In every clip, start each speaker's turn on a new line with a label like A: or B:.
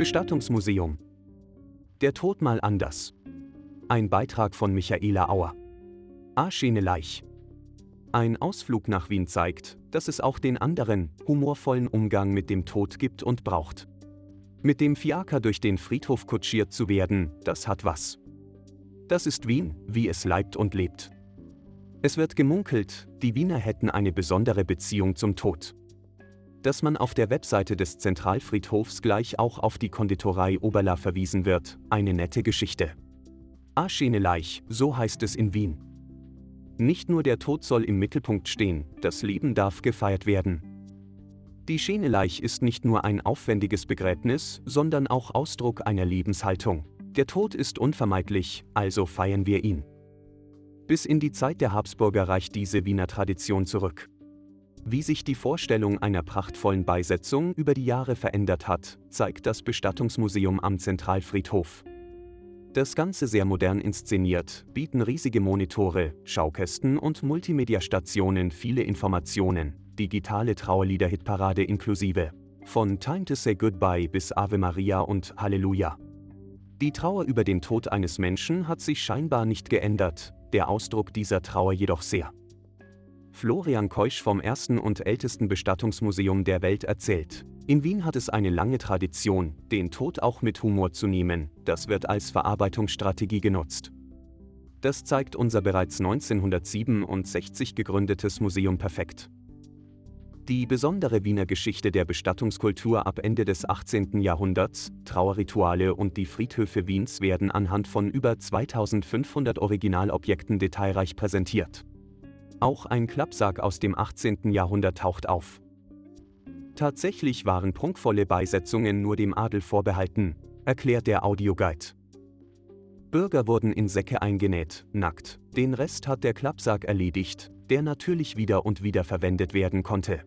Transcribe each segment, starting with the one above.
A: Bestattungsmuseum. Der Tod mal anders. Ein Beitrag von Michaela Auer. Arschene Leich. Ein Ausflug nach Wien zeigt, dass es auch den anderen, humorvollen Umgang mit dem Tod gibt und braucht. Mit dem Fiaker durch den Friedhof kutschiert zu werden, das hat was. Das ist Wien, wie es leibt und lebt. Es wird gemunkelt, die Wiener hätten eine besondere Beziehung zum Tod. Dass man auf der Webseite des Zentralfriedhofs gleich auch auf die Konditorei Oberla verwiesen wird, eine nette Geschichte. Aschene Leich, so heißt es in Wien. Nicht nur der Tod soll im Mittelpunkt stehen, das Leben darf gefeiert werden. Die Scheneleich ist nicht nur ein aufwendiges Begräbnis, sondern auch Ausdruck einer Lebenshaltung. Der Tod ist unvermeidlich, also feiern wir ihn. Bis in die Zeit der Habsburger reicht diese Wiener Tradition zurück. Wie sich die Vorstellung einer prachtvollen Beisetzung über die Jahre verändert hat, zeigt das Bestattungsmuseum am Zentralfriedhof. Das Ganze sehr modern inszeniert, bieten riesige Monitore, Schaukästen und Multimedia-Stationen viele Informationen, digitale Trauerlieder-Hitparade inklusive. Von Time to Say Goodbye bis Ave Maria und Halleluja. Die Trauer über den Tod eines Menschen hat sich scheinbar nicht geändert, der Ausdruck dieser Trauer jedoch sehr. Florian Keusch vom ersten und ältesten Bestattungsmuseum der Welt erzählt. In Wien hat es eine lange Tradition, den Tod auch mit Humor zu nehmen, das wird als Verarbeitungsstrategie genutzt. Das zeigt unser bereits 1967 gegründetes Museum perfekt. Die besondere Wiener Geschichte der Bestattungskultur ab Ende des 18. Jahrhunderts, Trauerrituale und die Friedhöfe Wiens werden anhand von über 2500 Originalobjekten detailreich präsentiert. Auch ein Klappsarg aus dem 18. Jahrhundert taucht auf. Tatsächlich waren prunkvolle Beisetzungen nur dem Adel vorbehalten, erklärt der Audioguide. Bürger wurden in Säcke eingenäht, nackt, den Rest hat der Klappsarg erledigt, der natürlich wieder und wieder verwendet werden konnte.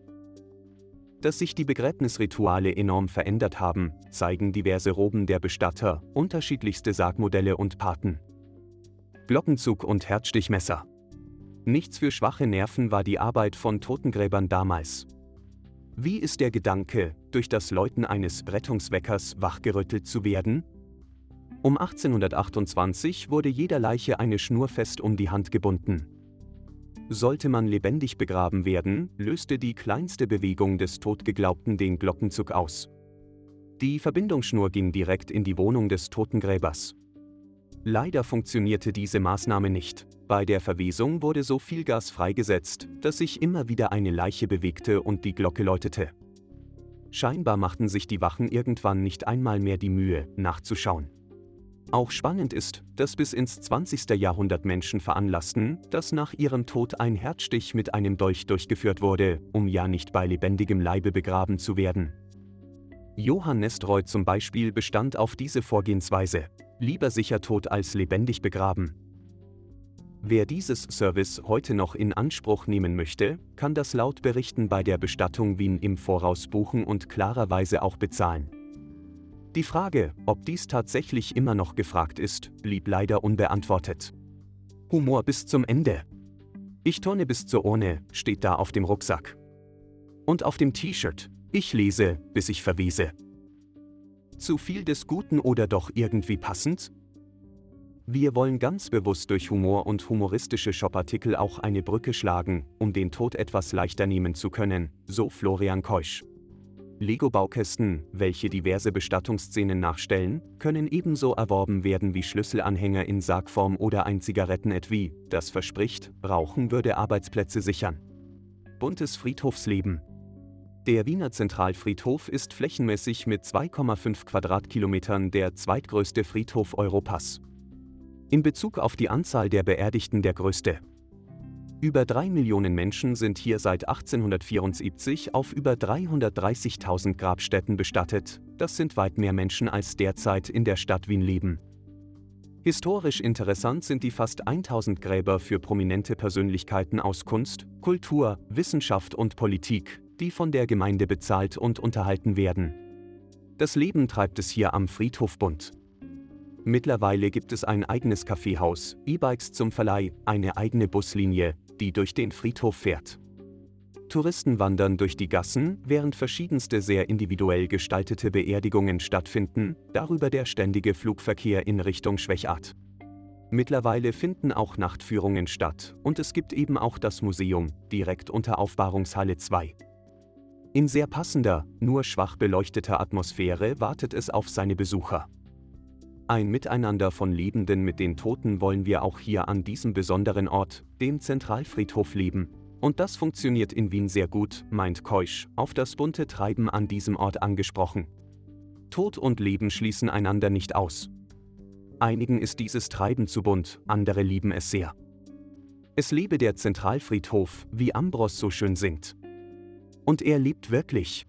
A: Dass sich die Begräbnisrituale enorm verändert haben, zeigen diverse Roben der Bestatter, unterschiedlichste Sargmodelle und Paten. Glockenzug und Herzstichmesser. Nichts für schwache Nerven war die Arbeit von Totengräbern damals. Wie ist der Gedanke, durch das Läuten eines Rettungsweckers wachgerüttelt zu werden? Um 1828 wurde jeder Leiche eine Schnur fest um die Hand gebunden. Sollte man lebendig begraben werden, löste die kleinste Bewegung des Totgeglaubten den Glockenzug aus. Die Verbindungsschnur ging direkt in die Wohnung des Totengräbers. Leider funktionierte diese Maßnahme nicht. Bei der Verwesung wurde so viel Gas freigesetzt, dass sich immer wieder eine Leiche bewegte und die Glocke läutete. Scheinbar machten sich die Wachen irgendwann nicht einmal mehr die Mühe, nachzuschauen. Auch spannend ist, dass bis ins 20. Jahrhundert Menschen veranlassten, dass nach ihrem Tod ein Herzstich mit einem Dolch durchgeführt wurde, um ja nicht bei lebendigem Leibe begraben zu werden. Johann Nestroy zum Beispiel bestand auf diese Vorgehensweise. Lieber sicher tot als lebendig begraben. Wer dieses Service heute noch in Anspruch nehmen möchte, kann das laut Berichten bei der Bestattung Wien im Voraus buchen und klarerweise auch bezahlen. Die Frage, ob dies tatsächlich immer noch gefragt ist, blieb leider unbeantwortet. Humor bis zum Ende. Ich turne bis zur Urne, steht da auf dem Rucksack. Und auf dem T-Shirt, ich lese, bis ich verwese. Zu viel des Guten oder doch irgendwie passend? Wir wollen ganz bewusst durch Humor und humoristische Shopartikel auch eine Brücke schlagen, um den Tod etwas leichter nehmen zu können, so Florian Keusch. Lego-Baukästen, welche diverse Bestattungsszenen nachstellen, können ebenso erworben werden wie Schlüsselanhänger in Sargform oder ein Zigarettenetui, das verspricht, Rauchen würde Arbeitsplätze sichern. Buntes Friedhofsleben. Der Wiener Zentralfriedhof ist flächenmäßig mit 2,5 Quadratkilometern der zweitgrößte Friedhof Europas. In Bezug auf die Anzahl der Beerdigten der größte. Über drei Millionen Menschen sind hier seit 1874 auf über 330.000 Grabstätten bestattet. Das sind weit mehr Menschen als derzeit in der Stadt Wien leben. Historisch interessant sind die fast 1000 Gräber für prominente Persönlichkeiten aus Kunst, Kultur, Wissenschaft und Politik, die von der Gemeinde bezahlt und unterhalten werden. Das Leben treibt es hier am Friedhof bunt. Mittlerweile gibt es ein eigenes Kaffeehaus, E-Bikes zum Verleih, eine eigene Buslinie, die durch den Friedhof fährt. Touristen wandern durch die Gassen, während verschiedenste sehr individuell gestaltete Beerdigungen stattfinden, darüber der ständige Flugverkehr in Richtung Schwechat. Mittlerweile finden auch Nachtführungen statt und es gibt eben auch das Museum, direkt unter Aufbahrungshalle 2. In sehr passender, nur schwach beleuchteter Atmosphäre wartet es auf seine Besucher. Ein Miteinander von Lebenden mit den Toten wollen wir auch hier an diesem besonderen Ort, dem Zentralfriedhof, leben, und das funktioniert in Wien sehr gut, meint Keusch, auf das bunte Treiben an diesem Ort angesprochen. Tod und Leben schließen einander nicht aus. Einigen ist dieses Treiben zu bunt, andere lieben es sehr. Es lebe der Zentralfriedhof, wie Ambros so schön singt. Und er liebt wirklich.